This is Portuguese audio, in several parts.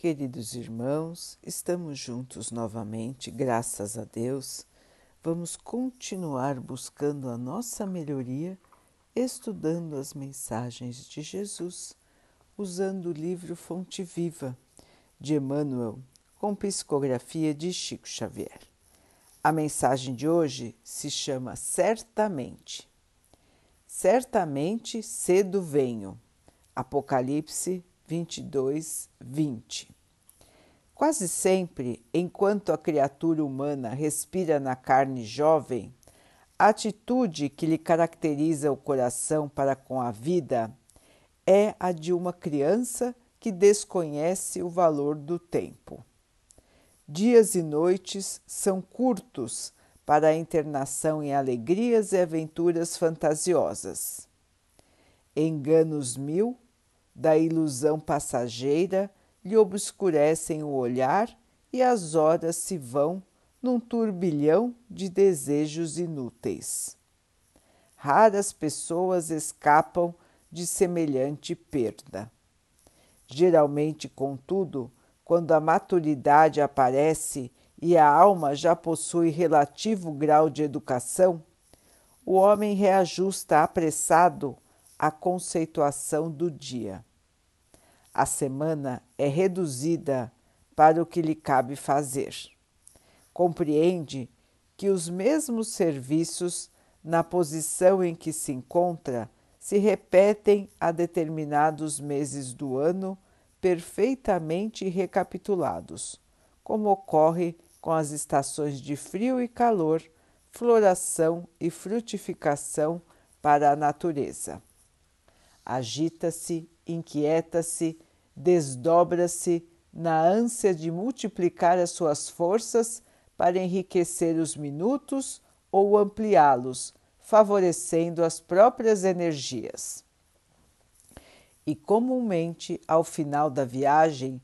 Queridos irmãos, estamos juntos novamente, graças a Deus. Vamos continuar buscando a nossa melhoria, estudando as mensagens de Jesus, usando o livro Fonte Viva de Emmanuel, com psicografia de Chico Xavier. A mensagem de hoje se chama Certamente. Certamente cedo venho. Apocalipse 22, 20. Quase sempre, enquanto a criatura humana respira na carne jovem, a atitude que lhe caracteriza o coração para com a vida é a de uma criança que desconhece o valor do tempo. Dias e noites são curtos para a internação em alegrias e aventuras fantasiosas. Enganos mil da ilusão passageira lhe obscurecem o olhar e as horas se vão num turbilhão de desejos inúteis. Raras pessoas escapam de semelhante perda. Geralmente, contudo, quando a maturidade aparece e a alma já possui relativo grau de educação, o homem reajusta apressado a conceituação do dia a semana é reduzida para o que lhe cabe fazer. Compreende que os mesmos serviços, na posição em que se encontra, se repetem a determinados meses do ano, perfeitamente recapitulados, como ocorre com as estações de frio e calor, floração e frutificação para a natureza. Agita-se inquieta-se, desdobra-se na ânsia de multiplicar as suas forças para enriquecer os minutos ou ampliá-los, favorecendo as próprias energias. E comumente, ao final da viagem,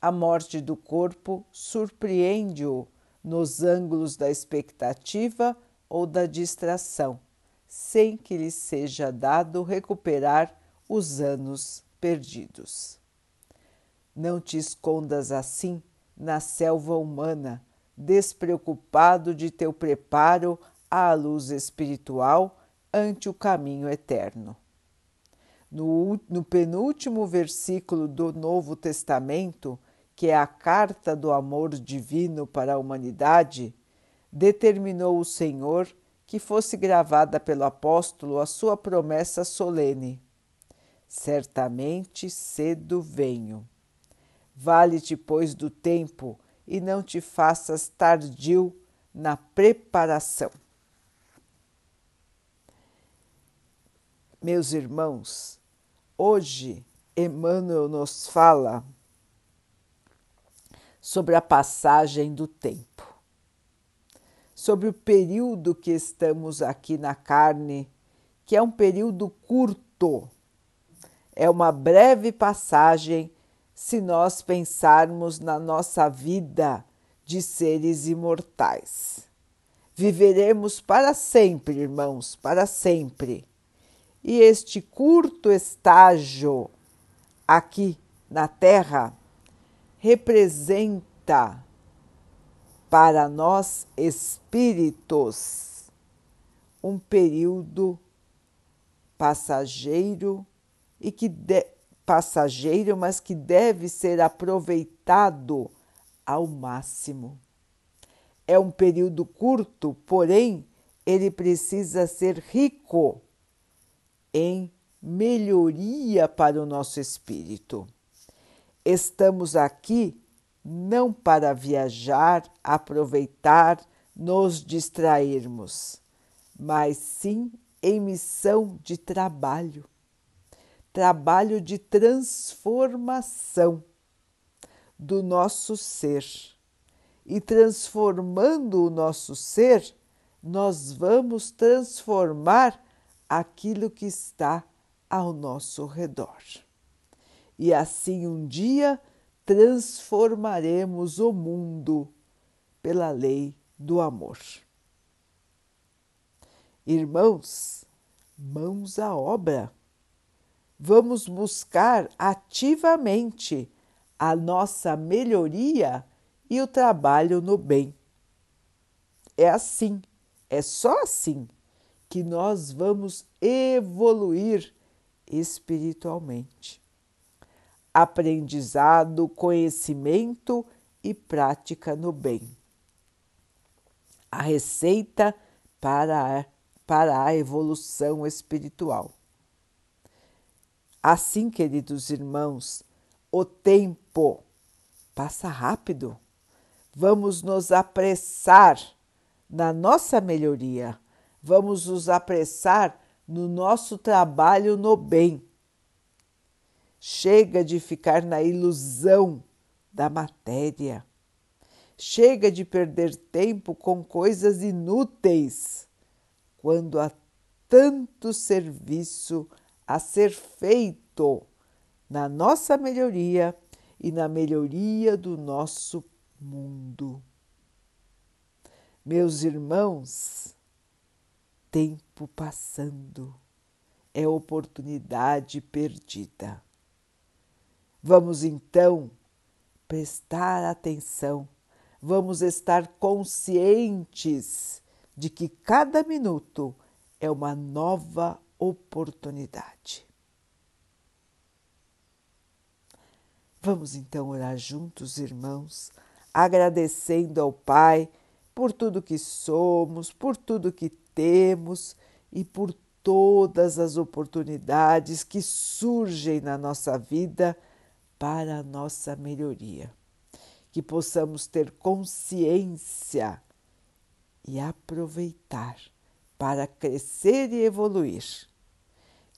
a morte do corpo surpreende-o nos ângulos da expectativa ou da distração, sem que lhe seja dado recuperar os anos perdidos. Não te escondas assim na selva humana, despreocupado de teu preparo à luz espiritual ante o caminho eterno. No, no, penúltimo versículo do Novo Testamento, que é a carta do amor divino para a humanidade, determinou o Senhor que fosse gravada pelo apóstolo a sua promessa solene certamente cedo venho. Vale-te, pois, do tempo e não te faças tardio na preparação. Meus irmãos, hoje Emmanuel nos fala sobre a passagem do tempo, sobre o período que estamos aqui na carne, que é um período curto é uma breve passagem se nós pensarmos na nossa vida de seres imortais. Viveremos para sempre, irmãos, para sempre. E este curto estágio aqui na Terra representa para nós espíritos um período passageiro e que de, passageiro, mas que deve ser aproveitado ao máximo. É um período curto, porém ele precisa ser rico em melhoria para o nosso espírito. Estamos aqui não para viajar, aproveitar, nos distrairmos, mas sim em missão de trabalho trabalho de transformação do nosso ser. E transformando o nosso ser, nós vamos transformar aquilo que está ao nosso redor. E assim um dia transformaremos o mundo pela lei do amor. Irmãos, mãos à obra vamos buscar ativamente a nossa melhoria e o trabalho no bem. É assim, é só assim que nós vamos evoluir espiritualmente. Aprendizado, conhecimento e prática no bem. A receita para a, para a evolução espiritual. Assim, queridos irmãos, o tempo passa rápido. Vamos nos apressar na nossa melhoria, vamos nos apressar no nosso trabalho no bem. Chega de ficar na ilusão da matéria. Chega de perder tempo com coisas inúteis, quando há tanto serviço a ser feito na nossa melhoria e na melhoria do nosso mundo. Meus irmãos, tempo passando é oportunidade perdida. Vamos então prestar atenção, vamos estar conscientes de que cada minuto é uma nova oportunidade. Vamos então orar juntos, irmãos, agradecendo ao Pai por tudo que somos, por tudo que temos e por todas as oportunidades que surgem na nossa vida para a nossa melhoria. Que possamos ter consciência e aproveitar para crescer e evoluir